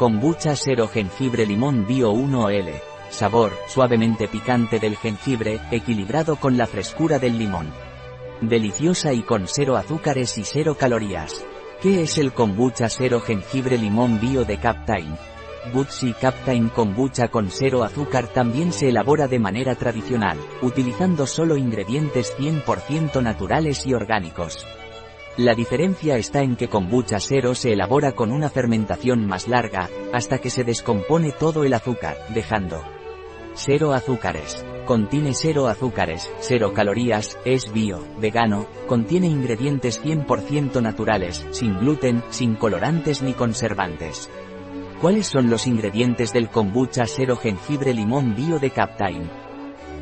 Kombucha Cero Jengibre Limón Bio 1L. Sabor, suavemente picante del jengibre, equilibrado con la frescura del limón. Deliciosa y con cero azúcares y cero calorías. ¿Qué es el kombucha cero jengibre limón bio de Captain? Butsi Captain Kombucha con cero azúcar también se elabora de manera tradicional, utilizando solo ingredientes 100% naturales y orgánicos. La diferencia está en que kombucha cero se elabora con una fermentación más larga, hasta que se descompone todo el azúcar, dejando cero azúcares. Contiene cero azúcares, cero calorías, es bio, vegano, contiene ingredientes 100% naturales, sin gluten, sin colorantes ni conservantes. ¿Cuáles son los ingredientes del kombucha cero jengibre limón bio de Captain?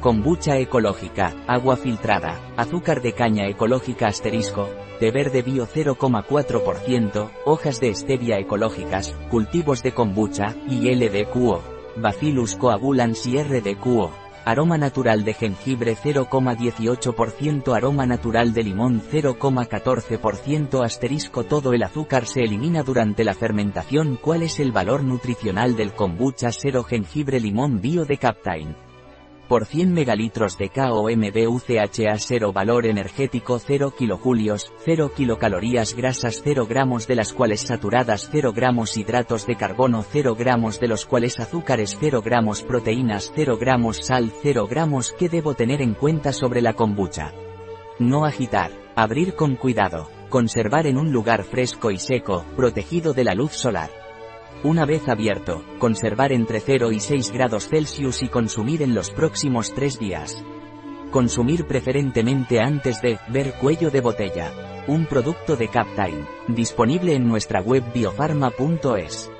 Kombucha ecológica, agua filtrada, azúcar de caña ecológica asterisco, de verde bio 0,4%, hojas de stevia ecológicas, cultivos de kombucha, y LDQO, Bacillus coagulans y RDQO. Aroma natural de jengibre 0,18% Aroma natural de limón 0,14% Asterisco Todo el azúcar se elimina durante la fermentación ¿Cuál es el valor nutricional del kombucha 0 jengibre limón bio de Captain? Por 100 megalitros de KOMBUCHA 0 valor energético 0 kilojulios, 0 kilocalorías grasas 0 gramos de las cuales saturadas 0 gramos hidratos de carbono 0 gramos de los cuales azúcares 0 gramos proteínas 0 gramos sal 0 gramos ¿Qué debo tener en cuenta sobre la kombucha? No agitar, abrir con cuidado, conservar en un lugar fresco y seco, protegido de la luz solar. Una vez abierto, conservar entre 0 y 6 grados Celsius y consumir en los próximos 3 días. Consumir preferentemente antes de ver cuello de botella. Un producto de Captime, disponible en nuestra web biofarma.es.